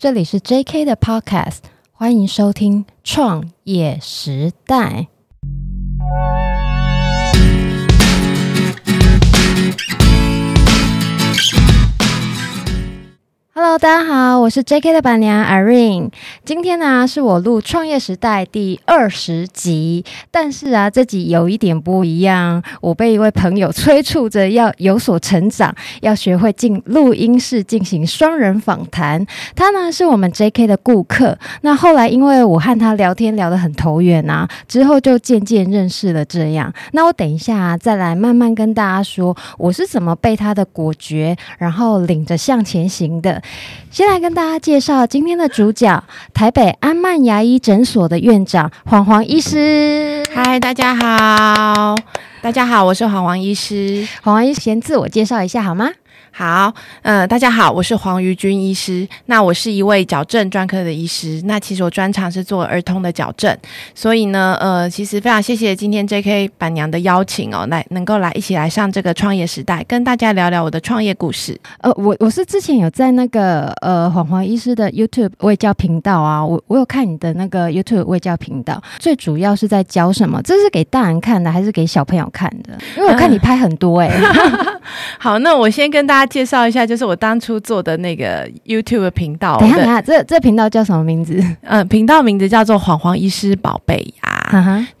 这里是 J.K. 的 Podcast，欢迎收听创业时代。Hello，大家好，我是 JK 的板娘 Irene。今天呢，是我录《创业时代》第二十集，但是啊，这集有一点不一样。我被一位朋友催促着要有所成长，要学会进录音室进行双人访谈。他呢，是我们 JK 的顾客。那后来因为我和他聊天聊得很投缘啊，之后就渐渐认识了。这样，那我等一下，再来慢慢跟大家说，我是怎么被他的果决，然后领着向前行的。先来跟大家介绍今天的主角，台北安曼牙医诊所的院长黄黄医师。嗨，大家好，大家好，我是黄黄医师。黄黄医师先自我介绍一下好吗？好，嗯、呃，大家好，我是黄瑜君医师。那我是一位矫正专科的医师。那其实我专长是做儿童的矫正，所以呢，呃，其实非常谢谢今天 JK 板娘的邀请哦，来能够来一起来上这个创业时代，跟大家聊聊我的创业故事。呃，我我是之前有在那个呃黄黄医师的 YouTube 卫教频道啊，我我有看你的那个 YouTube 卫教频道，最主要是在教什么？这是给大人看的还是给小朋友看的？因为我看你拍很多哎、好，那我先跟大家。介绍一下，就是我当初做的那个 YouTube 频道。等一下，等一下，这这频道叫什么名字？嗯、呃，频道名字叫做“黄黄医师宝贝牙”。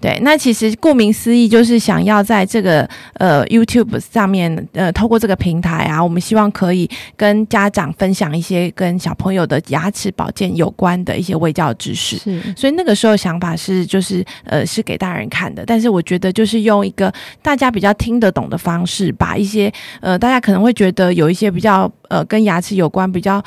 对。那其实顾名思义，就是想要在这个呃 YouTube 上面，呃，透过这个平台啊，我们希望可以跟家长分享一些跟小朋友的牙齿保健有关的一些卫教知识。是。所以那个时候想法是，就是呃，是给大人看的。但是我觉得，就是用一个大家比较听得懂的方式，把一些呃，大家可能会觉得。有一些比较呃跟牙齿有关、比较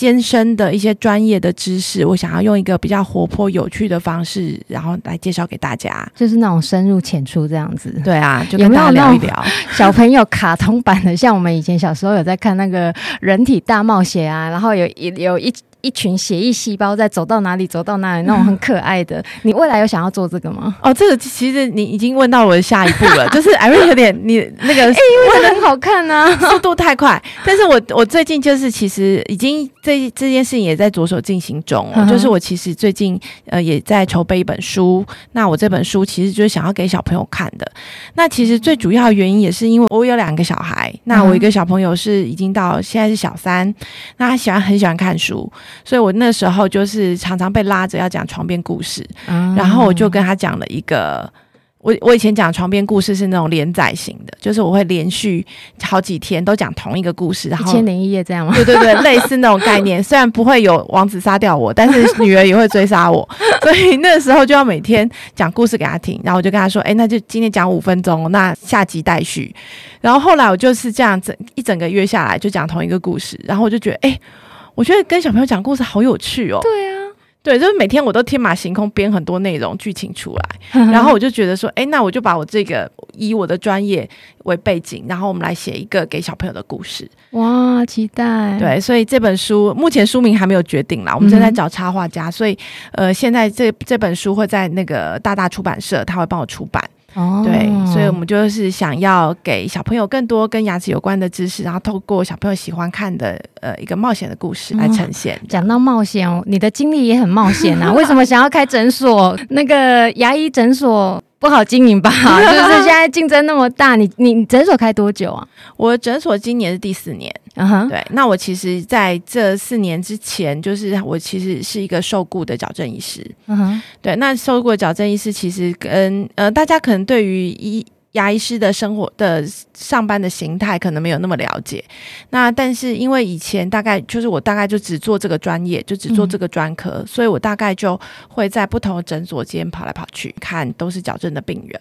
艰深的一些专业的知识，我想要用一个比较活泼有趣的方式，然后来介绍给大家，就是那种深入浅出这样子。对啊，就跟大家聊一聊 小朋友卡通版的，像我们以前小时候有在看那个人体大冒险啊，然后有一有一。一群血液细胞在走到哪里走到哪里，那种很可爱的。你未来有想要做这个吗？哦，这个其实你已经问到我的下一步了，就是 Irene 有点你那个，哎、欸，因为很好看啊，速度太快。但是我我最近就是其实已经这这件事情也在着手进行中，嗯，就是我其实最近呃也在筹备一本书。那我这本书其实就是想要给小朋友看的。那其实最主要的原因也是因为我有两个小孩，那我一个小朋友是已经到现在是小三，那他喜欢很喜欢看书。所以我那时候就是常常被拉着要讲床边故事，嗯，然后我就跟他讲了一个，我我以前讲床边故事是那种连载型的，就是我会连续好几天都讲同一个故事，然后一千零一夜这样吗？对对对，类似那种概念。虽然不会有王子杀掉我，但是女儿也会追杀我，所以那时候就要每天讲故事给她听。然后我就跟她说：“哎，那就今天讲五分钟，那下集待续。”然后后来我就是这样整一整个月下来就讲同一个故事，然后我就觉得哎。诶我觉得跟小朋友讲故事好有趣哦。对啊，对，就是每天我都天马行空编很多内容剧情出来，然后我就觉得说，哎，那我就把我这个以我的专业为背景，然后我们来写一个给小朋友的故事。哇，期待！对，所以这本书目前书名还没有决定啦，我们正在找插画家，嗯、所以呃，现在这这本书会在那个大大出版社，他会帮我出版。哦，对，所以我们就是想要给小朋友更多跟牙齿有关的知识，然后透过小朋友喜欢看的呃一个冒险的故事来呈现。哦，讲到冒险哦，你的经历也很冒险啊！为什么想要开诊所？那个牙医诊所？不好经营吧？就是现在竞争那么大，你你诊所开多久啊？我诊所今年是第四年。嗯哼，对。那我其实在这四年之前，就是我其实是一个受雇的矫正医师。嗯哼，对。那受雇的矫正医师其实跟呃，大家可能对于医。牙医师的生活的上班的形态可能没有那么了解，那但是因为以前大概就是我大概就只做这个专业，就只做这个专科，嗯，所以我大概就会在不同的诊所间跑来跑去看，都是矫正的病人。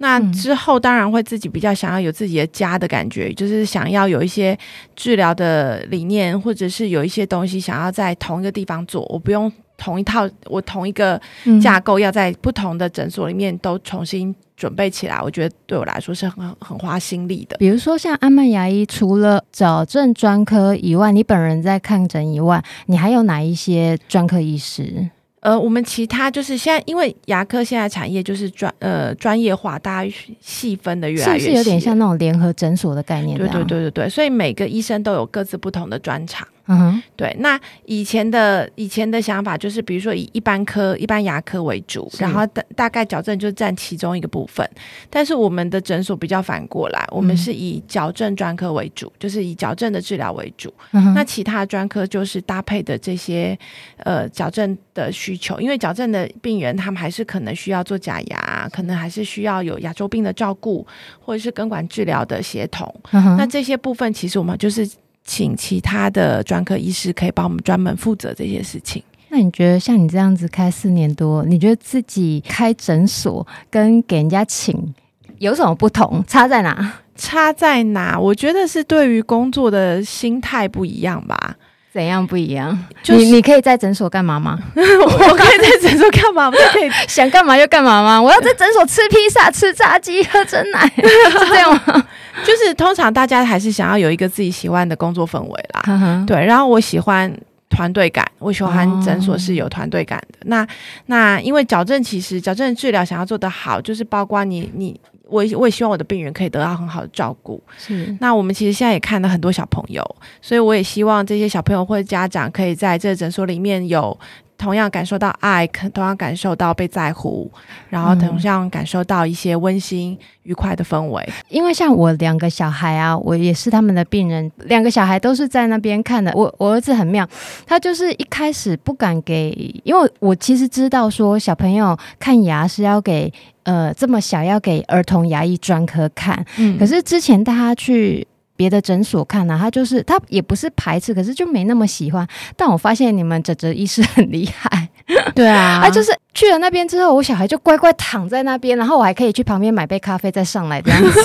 那之后当然会自己比较想要有自己的家的感觉，就是想要有一些治疗的理念，或者是有一些东西想要在同一个地方做，我不用同一套，我同一个架构要在不同的诊所里面都重新。准备起来，我觉得对我来说是很很花心力的。比如说，像安曼牙医，除了矫正专科以外，你本人在看诊以外，你还有哪一些专科医师？呃，我们其他就是现在，因为牙科现在产业就是专呃专业化，大家细分的越来越，是不是有点像那种联合诊所的概念？对对对对对，所以每个医生都有各自不同的专长。嗯哼，对。那以前的以前的想法就是，比如说以一般科、一般牙科为主，然后大大概矫正就占其中一个部分。但是我们的诊所比较反过来，我们是以矫正专科为主，嗯、就是以矫正的治疗为主。嗯、那其他专科就是搭配的这些呃矫正的需求，因为矫正的病人他们还是可能需要做假牙，可能还是需要有牙周病的照顾，或者是根管治疗的协同。嗯、那这些部分其实我们就是请其他的专科医师可以帮我们专门负责这些事情。那你觉得像你这样子开四年多，你觉得自己开诊所跟给人家请有什么不同？差在哪？差在哪？我觉得是对于工作的心态不一样吧。怎样不一样？就是、你你可以在诊所干嘛吗？我可以在诊所干嘛？我可以 想干嘛就干嘛吗？我要在诊所吃披萨、吃炸鸡、喝真奶，是这样吗？就是通常大家还是想要有一个自己喜欢的工作氛围啦。对，然后我喜欢团队感，我喜欢诊所是有团队感的。哦、那那因为矫正其实矫正治疗想要做得好，就是包括你你。我我也希望我的病人可以得到很好的照顾。是，那我们其实现在也看了很多小朋友，所以我也希望这些小朋友或者家长可以在这个诊所里面有。同样感受到爱，同样感受到被在乎，然后同样感受到一些温馨愉快的氛围。因为像我两个小孩啊，我也是他们的病人，两个小孩都是在那边看的。我我儿子很妙，他就是一开始不敢给，因为我其实知道说小朋友看牙是要给呃这么小要给儿童牙医专科看，嗯，可是之前带他去。别的诊所看呢、他就是他也不是排斥，可是就没那么喜欢。但我发现你们哲哲医师很厉害，对啊，啊就是去了那边之后，我小孩就乖乖躺在那边，然后我还可以去旁边买杯咖啡再上来这样子。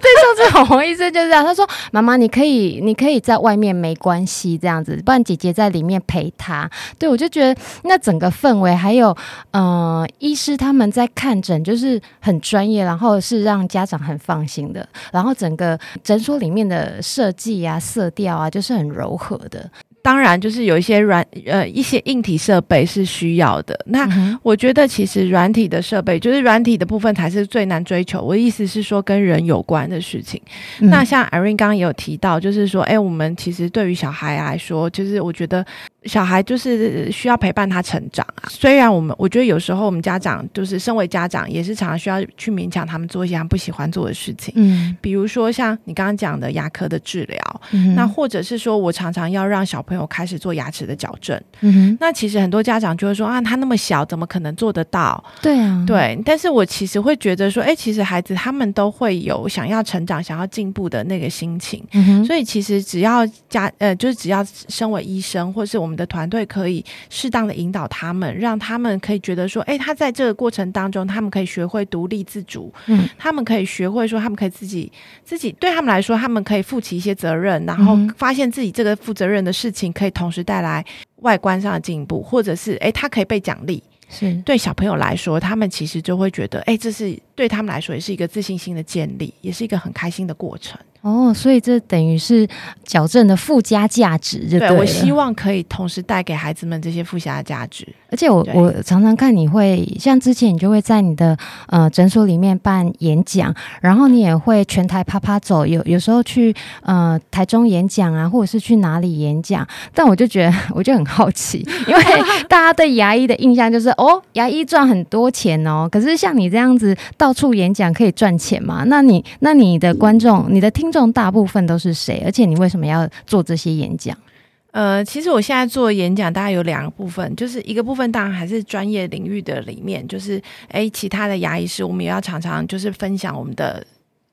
对，上次红红医生就是这样，他说：“妈妈，你可以你可以在外面没关系，这样子，不然姐姐在里面陪他。”对，我就觉得那整个氛围还有嗯、呃，医师他们在看诊就是很专业，然后是让家长很放心的，然后整个诊所。里面的设计啊、色调啊，就是很柔和的。当然，就是有一些软呃一些硬体设备是需要的。那我觉得其实软体的设备，就是软体的部分才是最难追求。我的意思是说，跟人有关的事情。嗯、那像 Irene 刚刚也有提到，就是说，哎，我们其实对于小孩来说，就是我觉得。小孩就是需要陪伴他成长啊。虽然我们，我觉得有时候我们家长就是身为家长，也是常常需要去勉强他们做一些他们不喜欢做的事情。嗯，比如说像你刚刚讲的牙科的治疗，嗯，那或者是说我常常要让小朋友开始做牙齿的矫正。嗯，那其实很多家长就会说啊，他那么小，怎么可能做得到？对啊，对。但是我其实会觉得说，哎，其实孩子他们都会有想要成长、想要进步的那个心情。嗯，所以其实只要家呃，就是只要身为医生，或是我们。的团队可以适当的引导他们，让他们可以觉得说，哎，他在这个过程当中，他们可以学会独立自主，嗯，他们可以学会说，他们可以自己自己对他们来说，他们可以负起一些责任，然后发现自己这个负责任的事情可以同时带来外观上的进步，或者是哎，他可以被奖励。是。对小朋友来说，他们其实就会觉得，哎，这是对他们来说也是一个自信心的建立，也是一个很开心的过程。哦，所以这等于是矫正的附加价值对，我希望可以同时带给孩子们这些附加价值。而且我我常常看你会像之前你就会在你的呃诊所里面办演讲，然后你也会全台啪啪走，有有时候去呃台中演讲啊，或者是去哪里演讲。但我就觉得 我就很好奇，因为 大家对牙医的印象就是哦，牙医赚很多钱哦。可是像你这样子到到处演讲可以赚钱吗？那你那你的观众、你的听。听众大部分都是谁？而且你为什么要做这些演讲？呃，其实我现在做演讲，大概有两个部分，就是一个部分当然还是专业领域的里面，就是诶，其他的牙医师，我们也要常常就是分享我们的。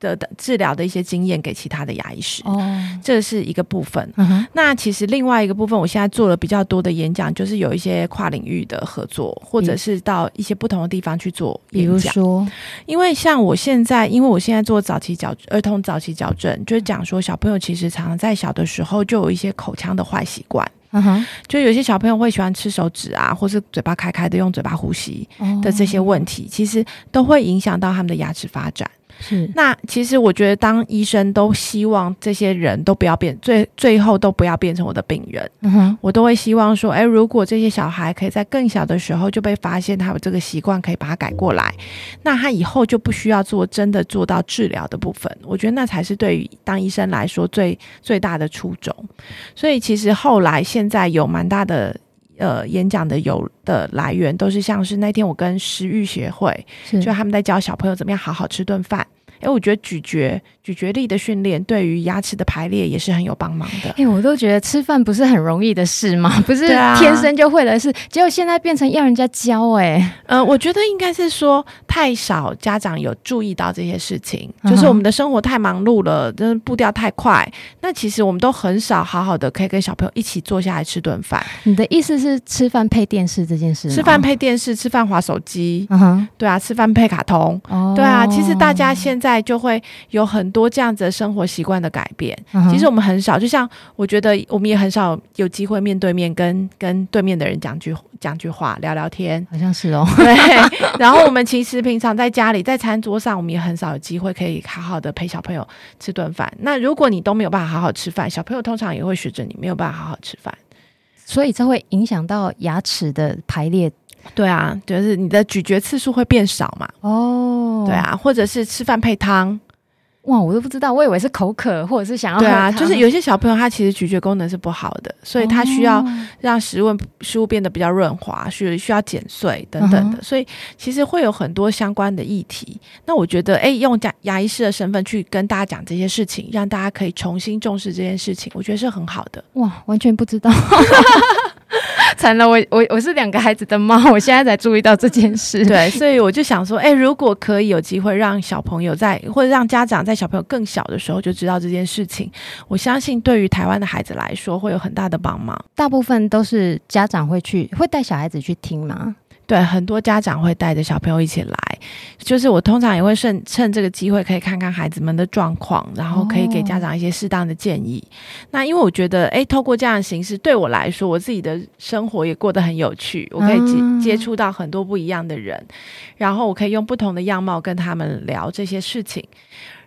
的的治疗的一些经验给其他的牙医师，哦，这是一个部分。嗯、那其实另外一个部分，我现在做了比较多的演讲，就是有一些跨领域的合作，或者是到一些不同的地方去做演讲。比如说，因为像我现在，因为我现在做早期矫儿童早期矫正，就是讲说小朋友其实常常在小的时候就有一些口腔的坏习惯。嗯哼，就有些小朋友会喜欢吃手指啊，或是嘴巴开开的用嘴巴呼吸的这些问题，其实都会影响到他们的牙齿发展。是，那其实我觉得当医生都希望这些人都不要变，最最后都不要变成我的病人。嗯哼，我都会希望说，哎，如果这些小孩可以在更小的时候就被发现他有这个习惯，可以把它改过来，那他以后就不需要做真的做到治疗的部分。我觉得那才是对于当医生来说最最大的初衷。所以其实后来现在有蛮大的。呃，演讲的有的来源都是像是那天我跟食育协会，是就他们在教小朋友怎么样好好吃顿饭。哎，我觉得咀嚼咀嚼力的训练对于牙齿的排列也是很有帮忙的。哎，我都觉得吃饭不是很容易的事吗？不是天生就会的事，结果现在变成要人家教。哎，呃，我觉得应该是说太少家长有注意到这些事情，就是我们的生活太忙碌了，真的步调太快。那其实我们都很少好好的可以跟小朋友一起坐下来吃顿饭。你的意思是吃饭配电视这件事？吃饭配电视，吃饭划手机。嗯哼，对啊，吃饭配卡通。哦，对啊，其实大家现在。在就会有很多这样子的生活习惯的改变。Uh. 其实我们很少，就像我觉得我们也很少有机会面对面跟跟对面的人讲句讲句话聊聊天，好像是哦。对。然后我们其实平常在家里在餐桌上，我们也很少有机会可以好好的陪小朋友吃顿饭。那如果你都没有办法好好吃饭，小朋友通常也会学着你没有办法好好吃饭，所以这会影响到牙齿的排列。对啊，就是你的咀嚼次数会变少嘛。哦，对啊，或者是吃饭配汤。哇，我都不知道，我以为是口渴或者是想要。对啊，就是有些小朋友他其实咀嚼功能是不好的，所以他需要让食物食物变得比较润滑，需需要剪碎等等的，所以其实会有很多相关的议题。那我觉得，哎，用牙牙医师的身份去跟大家讲这些事情，让大家可以重新重视这件事情，我觉得是很好的。哇，完全不知道。惨了，我我我是两个孩子的妈，我现在才注意到这件事。对，所以我就想说，哎、欸，如果可以有机会让小朋友在，或者让家长在小朋友更小的时候就知道这件事情，我相信对于台湾的孩子来说会有很大的帮忙。大部分都是家长会去，会带小孩子去听吗？对，很多家长会带着小朋友一起来，就是我通常也会趁趁这个机会，可以看看孩子们的状况，然后可以给家长一些适当的建议。哦、那因为我觉得，哎，透过这样的形式，对我来说，我自己的生活也过得很有趣，我可以接接触到很多不一样的人，嗯、然后我可以用不同的样貌跟他们聊这些事情。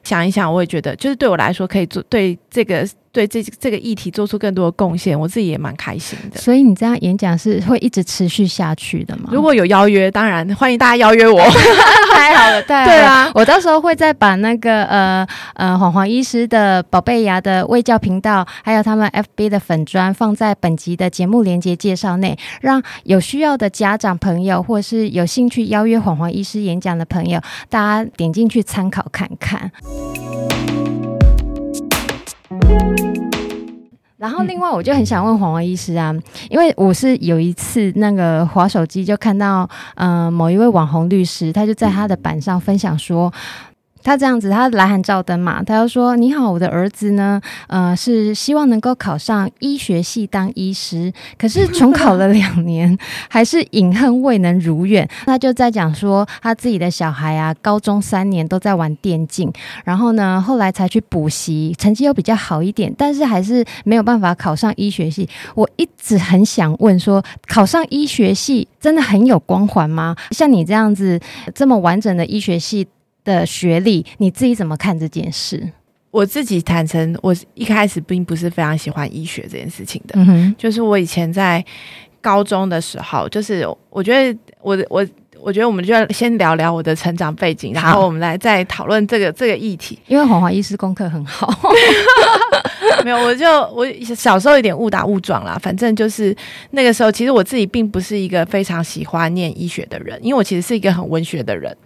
想一想，我也觉得，就是对我来说，可以做对这个。对这这个议题做出更多的贡献，我自己也蛮开心的。所以你这样演讲是会一直持续下去的吗？如果有邀约，当然欢迎大家邀约我。太好了，太好了。对啊，我到时候会再把那个呃呃黄黄医师的宝贝牙的卫教频道，还有他们 FB 的粉砖放在本集的节目连接介绍内，让有需要的家长朋友，或是有兴趣邀约黄黄医师演讲的朋友，大家点进去参考看看。然后，另外我就很想问黄黄医师啊，因为我是有一次那个滑手机就看到，呃，某一位网红律师，他就在他的板上分享说。他这样子，他来函照灯嘛，他就说：“你好，我的儿子呢，呃，是希望能够考上医学系当医师，可是重考了两年，还是隐恨未能如愿。”他就在讲说，他自己的小孩啊，高中三年都在玩电竞，然后呢，后来才去补习，成绩又比较好一点，但是还是没有办法考上医学系。我一直很想问说，考上医学系真的很有光环吗？像你这样子这么完整的医学系的学历，你自己怎么看这件事？我自己坦诚，我一开始并不是非常喜欢医学这件事情的。嗯哼，就是我以前在高中的时候，就是我觉得我我我觉得我们就要先聊聊我的成长背景，然后我们来再讨论这个这个议题。因为黄华医师功课很好。没有，我就我小时候有点误打误撞啦。反正就是那个时候，其实我自己并不是一个非常喜欢念医学的人，因为我其实是一个很文学的人，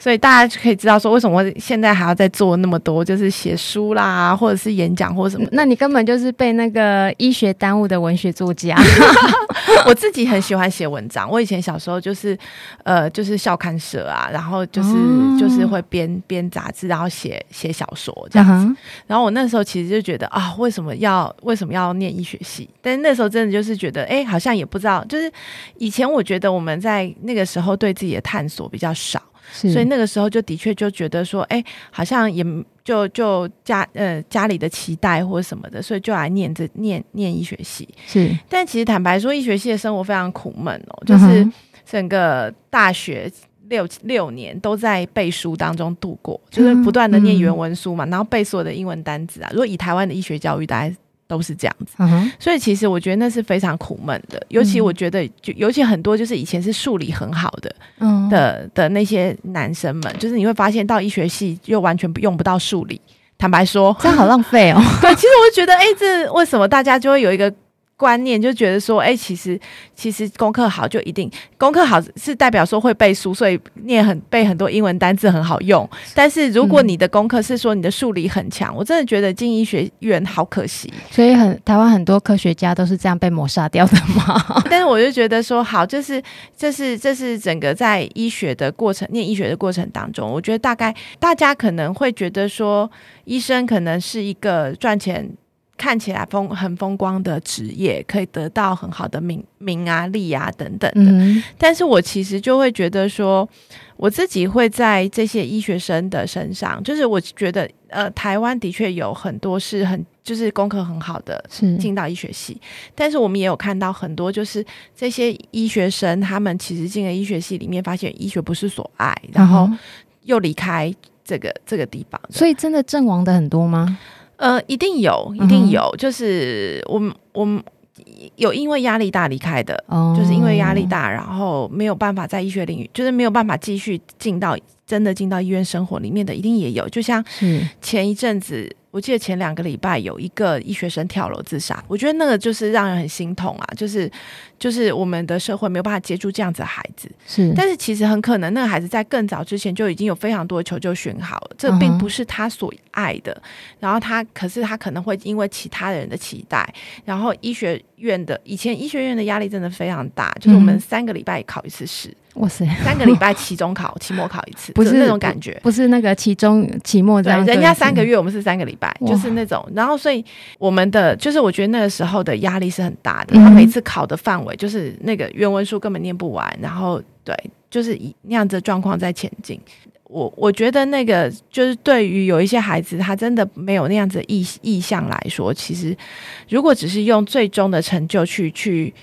所以大家就可以知道说，为什么我现在还要再做那么多，就是写书啦，或者是演讲或者什么。那你根本就是被那个医学耽误的文学作家。我自己很喜欢写文章，我以前小时候就是呃，就是校刊社啊，然后就是、哦、就是会编编杂志，然后写写小说这样子。然后我那时候其实就觉得啊。为什么要为什么要念医学系？但是那时候真的就是觉得，哎，好像也不知道。就是以前我觉得我们在那个时候对自己的探索比较少，所以那个时候就的确就觉得说，哎，好像也就就家呃家里的期待或者什么的，所以就来念这念念医学系。是，但其实坦白说，医学系的生活非常苦闷哦，就是整个大学。六六年都在背书当中度过，就是不断的念原文书嘛，嗯、然后背所有的英文单词啊。如果以台湾的医学教育，大家都是这样子。嗯、所以其实我觉得那是非常苦闷的，尤其我觉得，就尤其很多就是以前是数理很好的，嗯、的的那些男生们，就是你会发现到医学系又完全不用不到数理。坦白说，这样好浪费哦。对，其实我就觉得，哎、欸，这为什么大家就会有一个。观念就觉得说，哎、欸，其实其实功课好就一定功课好是代表说会背书，所以念很背很多英文单字很好用。但是如果你的功课是说你的数理很强，嗯、我真的觉得进医学院好可惜。所以很台湾很多科学家都是这样被抹杀掉的嘛。但是我就觉得说，好，就是这是这是整个在医学的过程，念医学的过程当中，我觉得大概大家可能会觉得说，医生可能是一个赚钱。看起来风很风光的职业，可以得到很好的名名啊、利啊等等的。嗯、但是我其实就会觉得说，我自己会在这些医学生的身上，就是我觉得，呃，台湾的确有很多是很就是功课很好的，是进到医学系。但是我们也有看到很多，就是这些医学生，他们其实进了医学系里面，发现医学不是所爱，然后又离开这个这个地方。所以，真的阵亡的很多吗？呃，一定有，一定有，嗯、就是我们我们有因为压力大离开的，哦、就是因为压力大，然后没有办法在医学领域，就是没有办法继续进到真的进到医院生活里面的，一定也有。就像前一阵子。我记得前两个礼拜有一个医学生跳楼自杀，我觉得那个就是让人很心痛啊，就是就是我们的社会没有办法接住这样子的孩子，是，但是其实很可能那个孩子在更早之前就已经有非常多的求救讯号了，这并不是他所爱的，嗯、然后他可是他可能会因为其他人的期待，然后医学院的以前医学院的压力真的非常大，就是我们三个礼拜考一次试。嗯哇塞！三个礼拜期中考、期末考一次，不是那种感觉，不是那个期中、期末这样。人家三个月，我们是三个礼拜，就是那种。然后，所以我们的就是，我觉得那个时候的压力是很大的。他每次考的范围就是那个原文书根本念不完，然后对，就是以那样子的状况在前进。我我觉得那个就是对于有一些孩子，他真的没有那样子的意意向来说，其实如果只是用最终的成就去去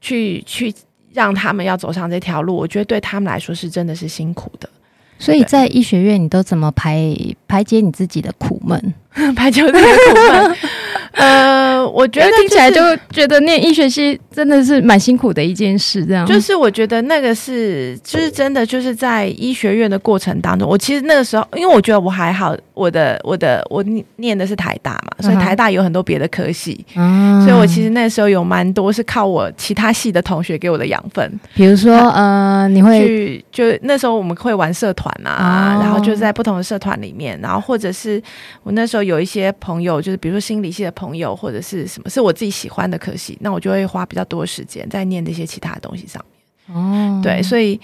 去去。去让他们要走上这条路，我觉得对他们来说是真的是辛苦的。所以在医学院，你都怎么排排解你自己的苦闷？排解自己的苦闷。呃，我觉得、就是、听起来就觉得念医学系真的是蛮辛苦的一件事，这样。就是我觉得那个是，就是真的就是在医学院的过程当中，我其实那个时候，因为我觉得我还好，我的我的我念的是台大嘛，所以台大有很多别的科系，嗯、所以我其实那时候有蛮多是靠我其他系的同学给我的养分，比如说呃，你会去就那时候我们会玩社团啊，哦、然后就在不同的社团里面，然后或者是我那时候有一些朋友，就是比如说心理系的朋友。朋友或者是什么是我自己喜欢的科系，那我就会花比较多时间在念这些其他的东西上面。哦，对，所以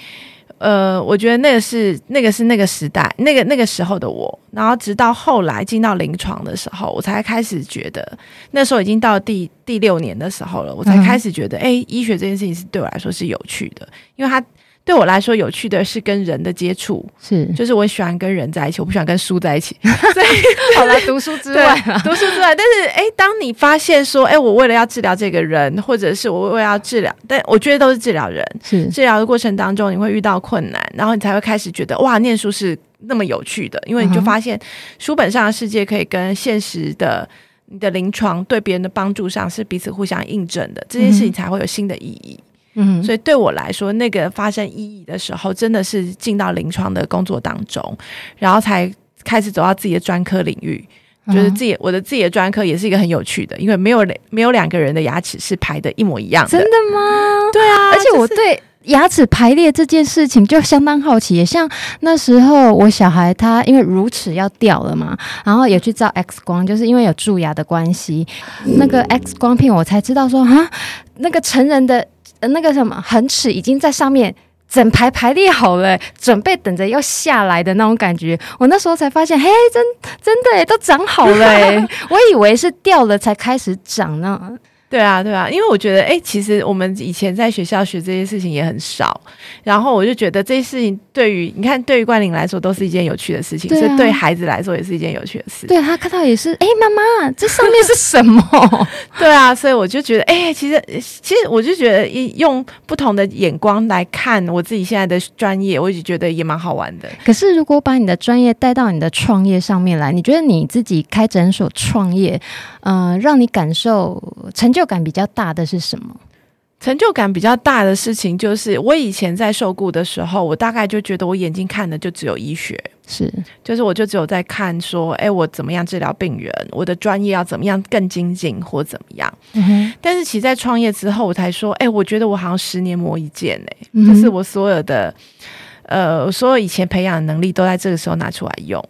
呃，我觉得那个是那个是那个时代那个那个时候的我，然后直到后来进到临床的时候，我才开始觉得那时候已经到第第六年的时候了，我才开始觉得，哎、嗯，医学这件事情是对我来说是有趣的，因为它。对我来说，有趣的是跟人的接触，是就是我喜欢跟人在一起，我不喜欢跟书在一起。所以好了，读书之外，读书之外。但是，哎，当你发现说，哎，我为了要治疗这个人，或者是我为了要治疗，但我觉得都是治疗人。是治疗的过程当中，你会遇到困难，然后你才会开始觉得，哇，念书是那么有趣的，因为你就发现书本上的世界可以跟现实的你的临床对别人的帮助上是彼此互相印证的，这件事情才会有新的意义。嗯，所以对我来说，那个发生意义的时候，真的是进到临床的工作当中，然后才开始走到自己的专科领域。嗯、就是自己我的自己的专科也是一个很有趣的，因为没有没有两个人的牙齿是排的一模一样的。真的吗？对啊，而且我对牙齿排列这件事情就相当好奇。也像那时候我小孩他因为乳齿要掉了嘛，然后也去照 X 光，就是因为有蛀牙的关系，嗯、那个 X 光片我才知道说啊，那个成人的。呃，那个什么恒齿已经在上面整排排列好了，准备等着要下来的那种感觉。我那时候才发现，嘿，真真的都长好了。我以为是掉了才开始长呢。对啊，对啊，因为我觉得，哎，其实我们以前在学校学这些事情也很少，然后我就觉得这些事情对于你看，对于冠霖来说都是一件有趣的事情，所以对孩子来说也是一件有趣的事。对他看到也是，哎，妈妈，这上面是什么？对啊，所以我就觉得，哎，其实，其实我就觉得，用不同的眼光来看我自己现在的专业，我就觉得也蛮好玩的。可是，如果把你的专业带到你的创业上面来，你觉得你自己开诊所创业，嗯、呃，让你感受成就。成就感比较大的是什么？成就感比较大的事情就是，我以前在受雇的时候，我大概就觉得我眼睛看的就只有医学，是，就是我就只有在看说，哎，我怎么样治疗病人，我的专业要怎么样更精进或怎么样。嗯。但是其实在创业之后，我才说，哎，我觉得我好像十年磨一剑，哎，就是我所有的，呃，所有以前培养的能力都在这个时候拿出来用。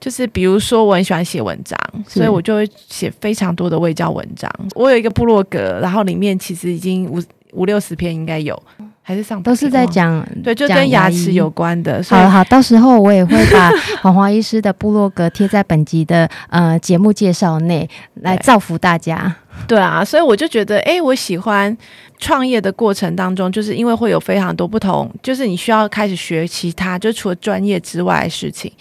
就是比如说，我很喜欢写文章，所以我就会写非常多的卫教文章。我有一个部落格，然后里面其实已经五五六十篇应该有，还是上都是在讲对，就跟牙齿有关的。好好，到时候我也会把 黄华医师的部落格贴在本集的呃节目介绍内，来造福大家。对啊，所以我就觉得，哎，我喜欢创业的过程当中，就是因为会有非常多不同，就是你需要开始学其他，就除了专业之外的事情，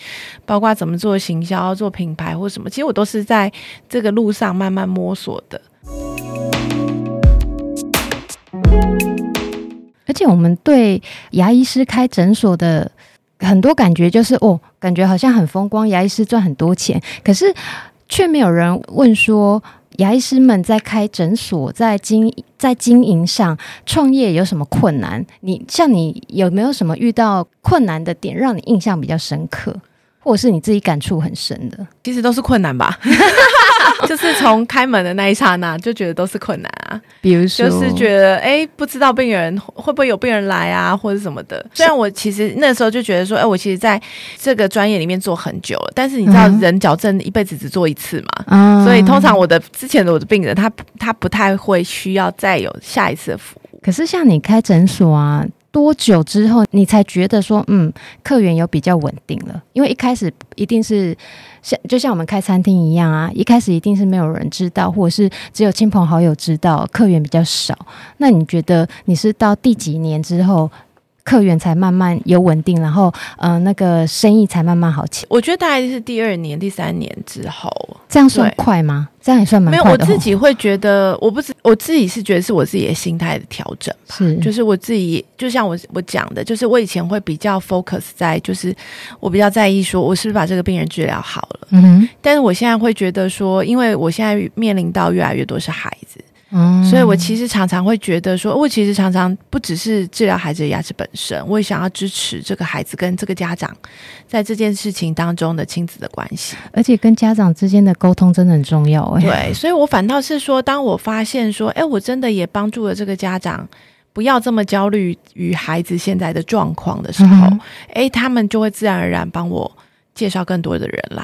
包括怎么做行销、做品牌或什么，其实我都是在这个路上慢慢摸索的。而且我们对牙医师开诊所的很多感觉就是，哦，感觉好像很风光，牙医师赚很多钱，可是却没有人问说。牙医师们在开诊所，在经在经营上创业有什么困难？你像你有没有什么遇到困难的点，让你印象比较深刻，或者是你自己感触很深的？其实都是困难吧。就是从开门的那一刹那就觉得都是困难啊，比如说就是觉得哎、欸，不知道病人会不会有病人来啊，或者什么的。虽然我其实那时候就觉得说，哎、欸，我其实在这个专业里面做很久了，但是你知道人矫正一辈子只做一次嘛，嗯、所以通常我的之前的我的病人他他不太会需要再有下一次的服务。可是像你开诊所啊。多久之后你才觉得说，嗯，客源有比较稳定了？因为一开始一定是像就像我们开餐厅一样啊，一开始一定是没有人知道，或者是只有亲朋好友知道，客源比较少。那你觉得你是到第几年之后？客源才慢慢有稳定，然后呃，那个生意才慢慢好起。我觉得大概是第二年、第三年之后，这样算快吗？这样也算蛮快。没有，我自己会觉得，我不是我自己是觉得是我自己的心态的调整吧。是，就是我自己，就像我我讲的，就是我以前会比较 focus 在，就是我比较在意说，我是不是把这个病人治疗好了。嗯哼。但是我现在会觉得说，因为我现在面临到越来越多是孩子。嗯，所以我其实常常会觉得说，我其实常常不只是治疗孩子的牙齿本身，我也想要支持这个孩子跟这个家长在这件事情当中的亲子的关系，而且跟家长之间的沟通真的很重要欸。对，所以我反倒是说，当我发现说，哎，我真的也帮助了这个家长，不要这么焦虑于孩子现在的状况的时候，哎，他们就会自然而然帮我介绍更多的人来，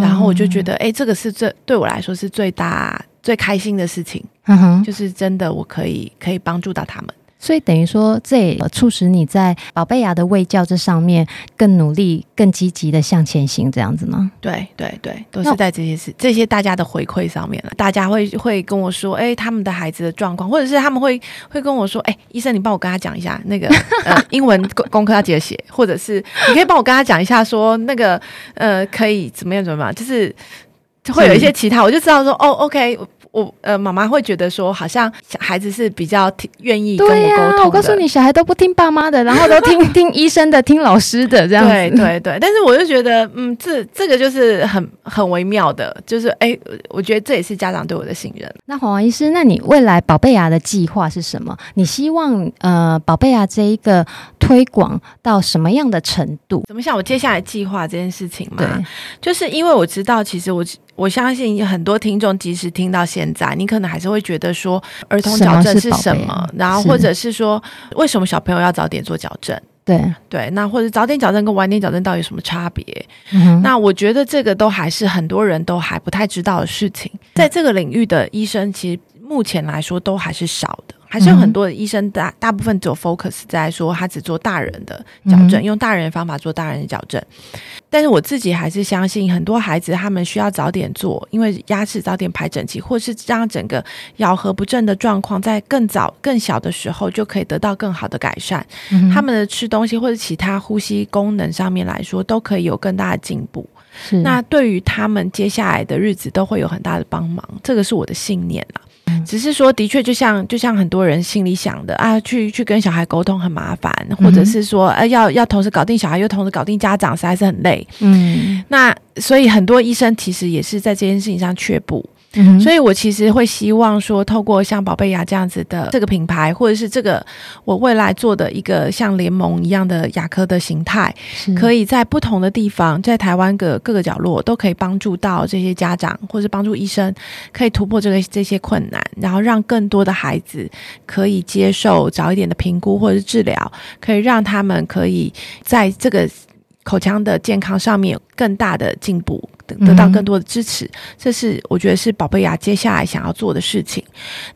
然后我就觉得，哎，这个是最对我来说是最大。最开心的事情，嗯哼，就是真的，我可以可以帮助到他们。所以等于说，这也促使你在宝贝牙的卫教这上面更努力、更积极的向前行，这样子吗？对对对，都是在这些事、这些大家的回馈上面了。大家会会跟我说，哎，他们的孩子的状况，或者是他们会会跟我说，哎，医生，你帮我跟他讲一下那个 呃英文功功课要记得写，或者是你可以帮我跟他讲一下，说那个呃可以怎么样怎么样，就是会有一些其他，我就知道说，哦，OK。我呃，妈妈会觉得说，好像小孩子是比较听愿意跟我沟通的。我告诉你，小孩都不听爸妈的，然后都听 听医生的，听老师的，这样子。对对对，但是我就觉得，嗯，这这个就是很很微妙的，就是哎，我觉得这也是家长对我的信任。那黄王医师，那你未来宝贝牙的计划是什么？你希望呃，宝贝牙这一个推广到什么样的程度？怎么想我接下来计划这件事情嘛？对，就是因为我知道，其实我。我相信很多听众，即使听到现在，你可能还是会觉得说，儿童矫正是什么？然后或者是说，为什么小朋友要早点做矫正？对对，那或者早点矫正跟晚点矫正到底有什么差别？嗯、那我觉得这个都还是很多人都还不太知道的事情。在这个领域的医生，其实目前来说都还是少的。还是有很多的医生大大部分只有 focus 在说他只做大人的矫正，嗯、用大人的方法做大人的矫正。但是我自己还是相信，很多孩子他们需要早点做，因为牙齿早点排整齐，或是让整个咬合不正的状况在更早、更小的时候就可以得到更好的改善。嗯、他们的吃东西或者其他呼吸功能上面来说，都可以有更大的进步。是那对于他们接下来的日子都会有很大的帮忙，这个是我的信念啊。只是说，的确，就像就像很多人心里想的啊，去去跟小孩沟通很麻烦，或者是说，呃，要要同时搞定小孩，又同时搞定家长，实在是很累。嗯，那所以很多医生其实也是在这件事情上却步。嗯、所以，我其实会希望说，透过像宝贝牙这样子的这个品牌，或者是这个我未来做的一个像联盟一样的牙科的形态，可以在不同的地方，在台湾的各个角落，都可以帮助到这些家长，或是帮助医生，可以突破这个这些困难，然后让更多的孩子可以接受早一点的评估或者是治疗，可以让他们可以在这个。口腔的健康上面有更大的进步，得到更多的支持，嗯、这是我觉得是宝贝牙接下来想要做的事情。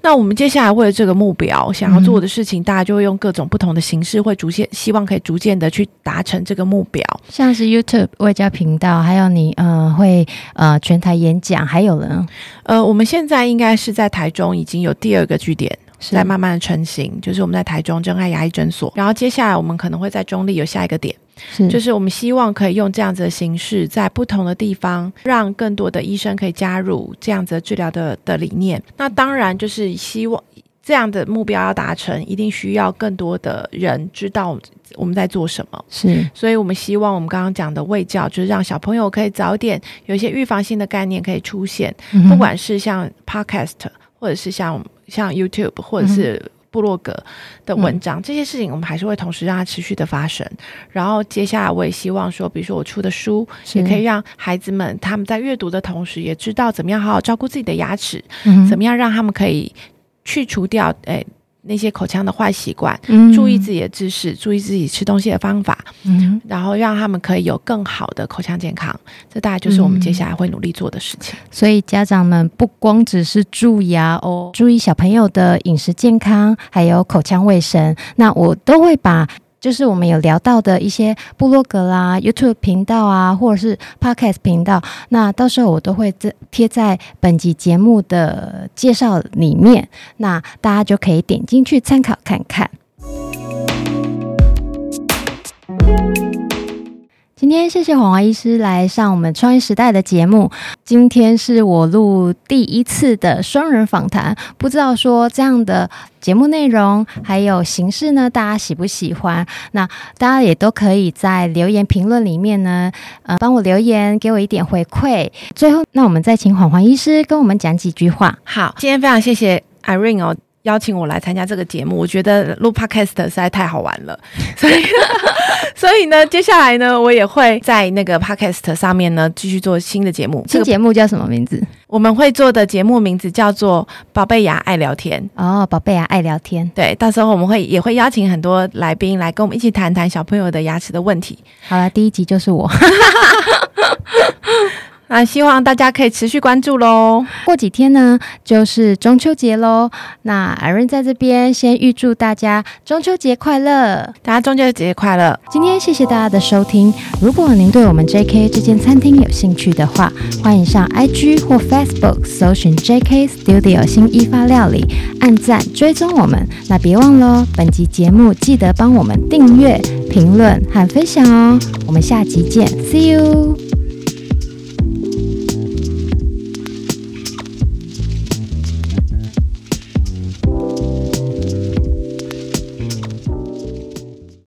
那我们接下来为了这个目标想要做的事情，嗯、大家就会用各种不同的形式，会逐渐希望可以逐渐的去达成这个目标。像是 YouTube 外交频道，还有你呃会呃全台演讲，还有呢呃我们现在应该是在台中已经有第二个据点。是在慢慢的成型，就是我们在台中真爱牙医诊所，然后接下来我们可能会在中立有下一个点，是就是我们希望可以用这样子的形式，在不同的地方，让更多的医生可以加入这样子的治疗的的理念。那当然就是希望这样的目标要达成，一定需要更多的人知道我们在做什么。是，所以我们希望我们刚刚讲的卫教，就是让小朋友可以早点有一些预防性的概念可以出现，嗯、不管是像 Podcast 或者是像。像 YouTube 或者是部落格的文章，嗯、这些事情我们还是会同时让它持续的发生。然后接下来我也希望说，比如说我出的书，也可以让孩子们他们在阅读的同时，也知道怎么样好好照顾自己的牙齿，嗯、怎么样让他们可以去除掉诶。那些口腔的坏习惯，嗯、注意自己的知识，注意自己吃东西的方法，嗯、然后让他们可以有更好的口腔健康。这大概就是我们接下来会努力做的事情。所以家长们不光只是蛀牙哦，注意小朋友的饮食健康，还有口腔卫生。那我都会把。就是我们有聊到的一些部落格啦、YouTube 频道啊，或者是 Podcast 频道，那到时候我都会贴在本集节目的介绍里面，那大家就可以点进去参考看看。今天谢谢黄华医师来上我们创业时代的节目。今天是我录第一次的双人访谈，不知道说这样的节目内容还有形式呢，大家喜不喜欢？那大家也都可以在留言评论里面呢，呃，帮我留言，给我一点回馈。最后，那我们再请黄华医师跟我们讲几句话。好，今天非常谢谢 Irene 哦。邀请我来参加这个节目，我觉得录 Podcast 实在太好玩了，所以 所以呢，接下来呢，我也会在那个 Podcast 上面呢继续做新的节目。新节目叫什么名字？我们会做的节目名字叫做《宝贝牙爱聊天》哦，宝贝牙爱聊天。对，到时候我们会也会邀请很多来宾来跟我们一起谈谈小朋友的牙齿的问题。好了，第一集就是我。那希望大家可以持续关注喽。过几天呢，就是中秋节喽。那 Irene 在这边先预祝大家中秋节快乐，大家中秋节快乐。今天谢谢大家的收听。如果您对我们 JK 这间餐厅有兴趣的话，欢迎上 IG 或 Facebook 搜寻 JK Studio 新一发料理，按赞追踪我们。那别忘了，本集节目记得帮我们订阅、评论和分享哦。我们下集见，See you。